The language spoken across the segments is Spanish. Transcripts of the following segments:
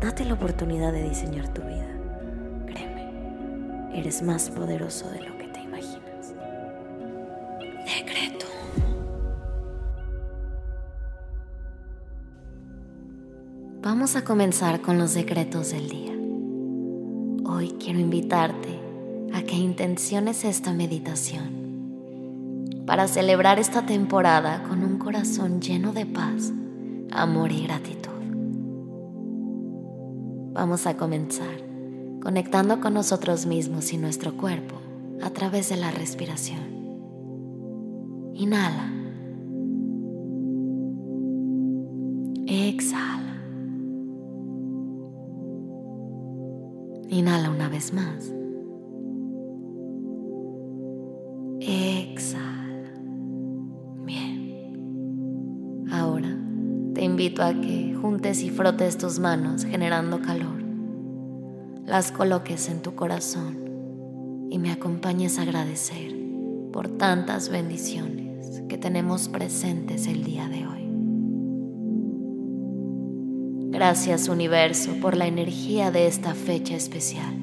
Date la oportunidad de diseñar tu vida. Créeme, eres más poderoso de lo que te imaginas. Decreto. Vamos a comenzar con los decretos del día. Hoy quiero invitarte a que intenciones esta meditación para celebrar esta temporada con un corazón lleno de paz, amor y gratitud. Vamos a comenzar conectando con nosotros mismos y nuestro cuerpo a través de la respiración. Inhala. Exhala. Inhala una vez más. Invito a que juntes y frotes tus manos generando calor. Las coloques en tu corazón y me acompañes a agradecer por tantas bendiciones que tenemos presentes el día de hoy. Gracias universo por la energía de esta fecha especial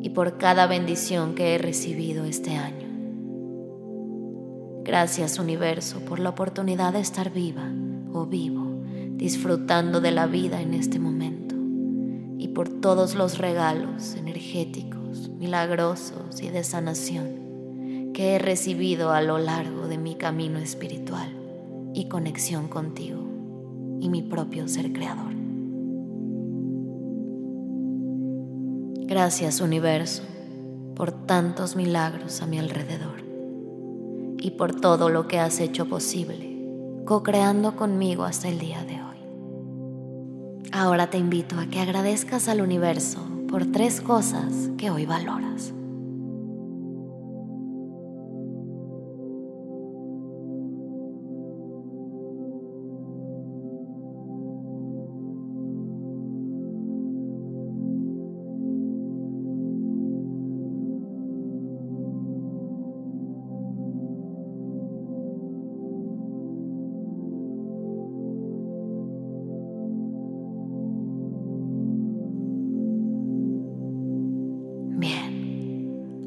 y por cada bendición que he recibido este año. Gracias universo por la oportunidad de estar viva o vivo, disfrutando de la vida en este momento y por todos los regalos energéticos, milagrosos y de sanación que he recibido a lo largo de mi camino espiritual y conexión contigo y mi propio ser creador. Gracias universo por tantos milagros a mi alrededor y por todo lo que has hecho posible co-creando conmigo hasta el día de hoy. Ahora te invito a que agradezcas al universo por tres cosas que hoy valoras.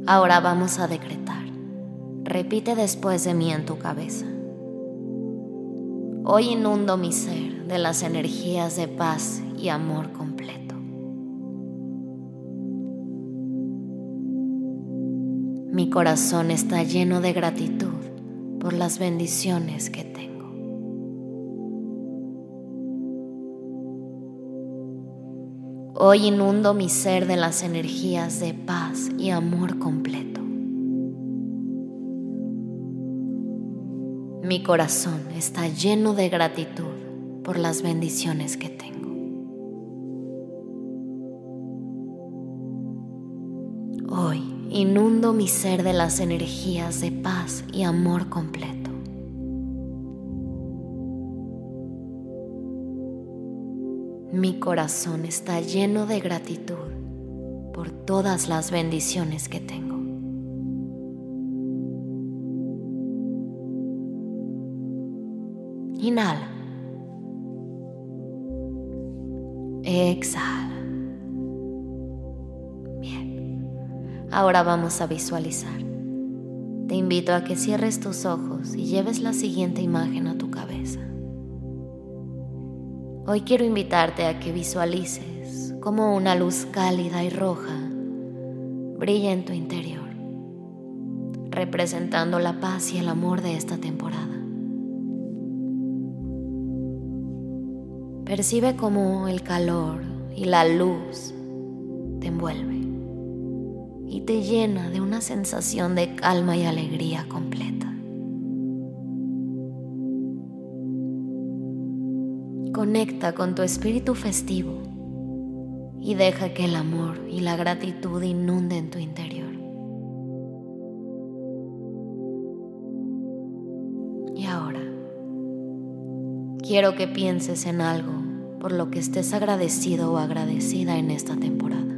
Ahora vamos a decretar. Repite después de mí en tu cabeza. Hoy inundo mi ser de las energías de paz y amor completo. Mi corazón está lleno de gratitud por las bendiciones que tengo. Hoy inundo mi ser de las energías de paz y amor completo. Mi corazón está lleno de gratitud por las bendiciones que tengo. Hoy inundo mi ser de las energías de paz y amor completo. Mi corazón está lleno de gratitud por todas las bendiciones que tengo. Inhala. Exhala. Bien. Ahora vamos a visualizar. Te invito a que cierres tus ojos y lleves la siguiente imagen a tu. Hoy quiero invitarte a que visualices cómo una luz cálida y roja brilla en tu interior, representando la paz y el amor de esta temporada. Percibe cómo el calor y la luz te envuelve y te llena de una sensación de calma y alegría completa. Conecta con tu espíritu festivo y deja que el amor y la gratitud inunden tu interior. Y ahora, quiero que pienses en algo por lo que estés agradecido o agradecida en esta temporada.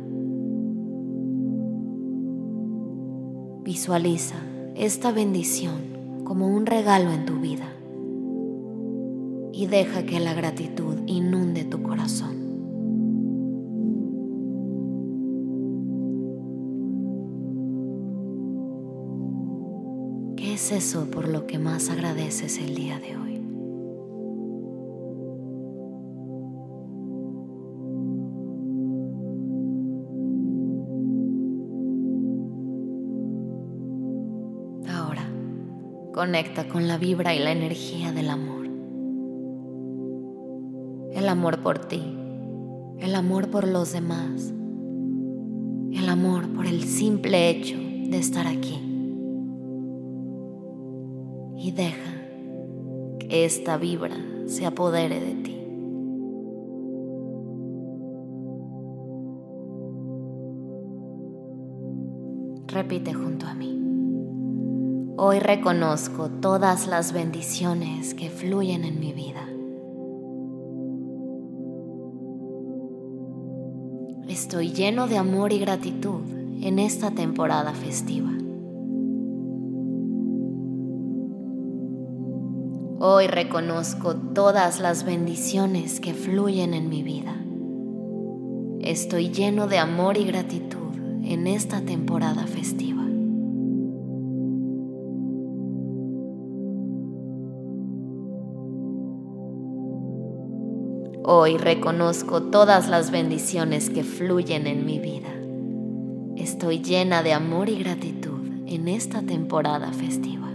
Visualiza esta bendición como un regalo en tu vida y deja que la gratitud inunde tu corazón. ¿Qué es eso por lo que más agradeces el día de hoy? Ahora, conecta con la vibra y la energía del amor el amor por ti, el amor por los demás, el amor por el simple hecho de estar aquí. Y deja que esta vibra se apodere de ti. Repite junto a mí. Hoy reconozco todas las bendiciones que fluyen en mi vida. Estoy lleno de amor y gratitud en esta temporada festiva. Hoy reconozco todas las bendiciones que fluyen en mi vida. Estoy lleno de amor y gratitud en esta temporada festiva. Hoy reconozco todas las bendiciones que fluyen en mi vida. Estoy llena de amor y gratitud en esta temporada festiva.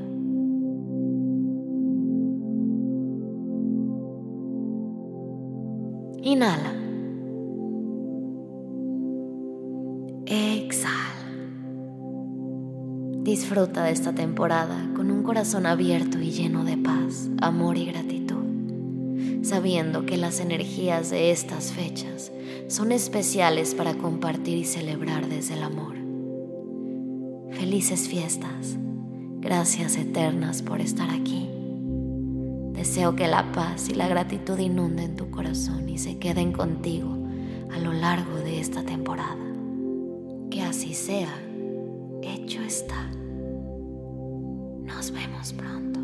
Inhala. Exhala. Disfruta de esta temporada con un corazón abierto y lleno de paz, amor y gratitud sabiendo que las energías de estas fechas son especiales para compartir y celebrar desde el amor. Felices fiestas, gracias eternas por estar aquí. Deseo que la paz y la gratitud inunden tu corazón y se queden contigo a lo largo de esta temporada. Que así sea, hecho está. Nos vemos pronto.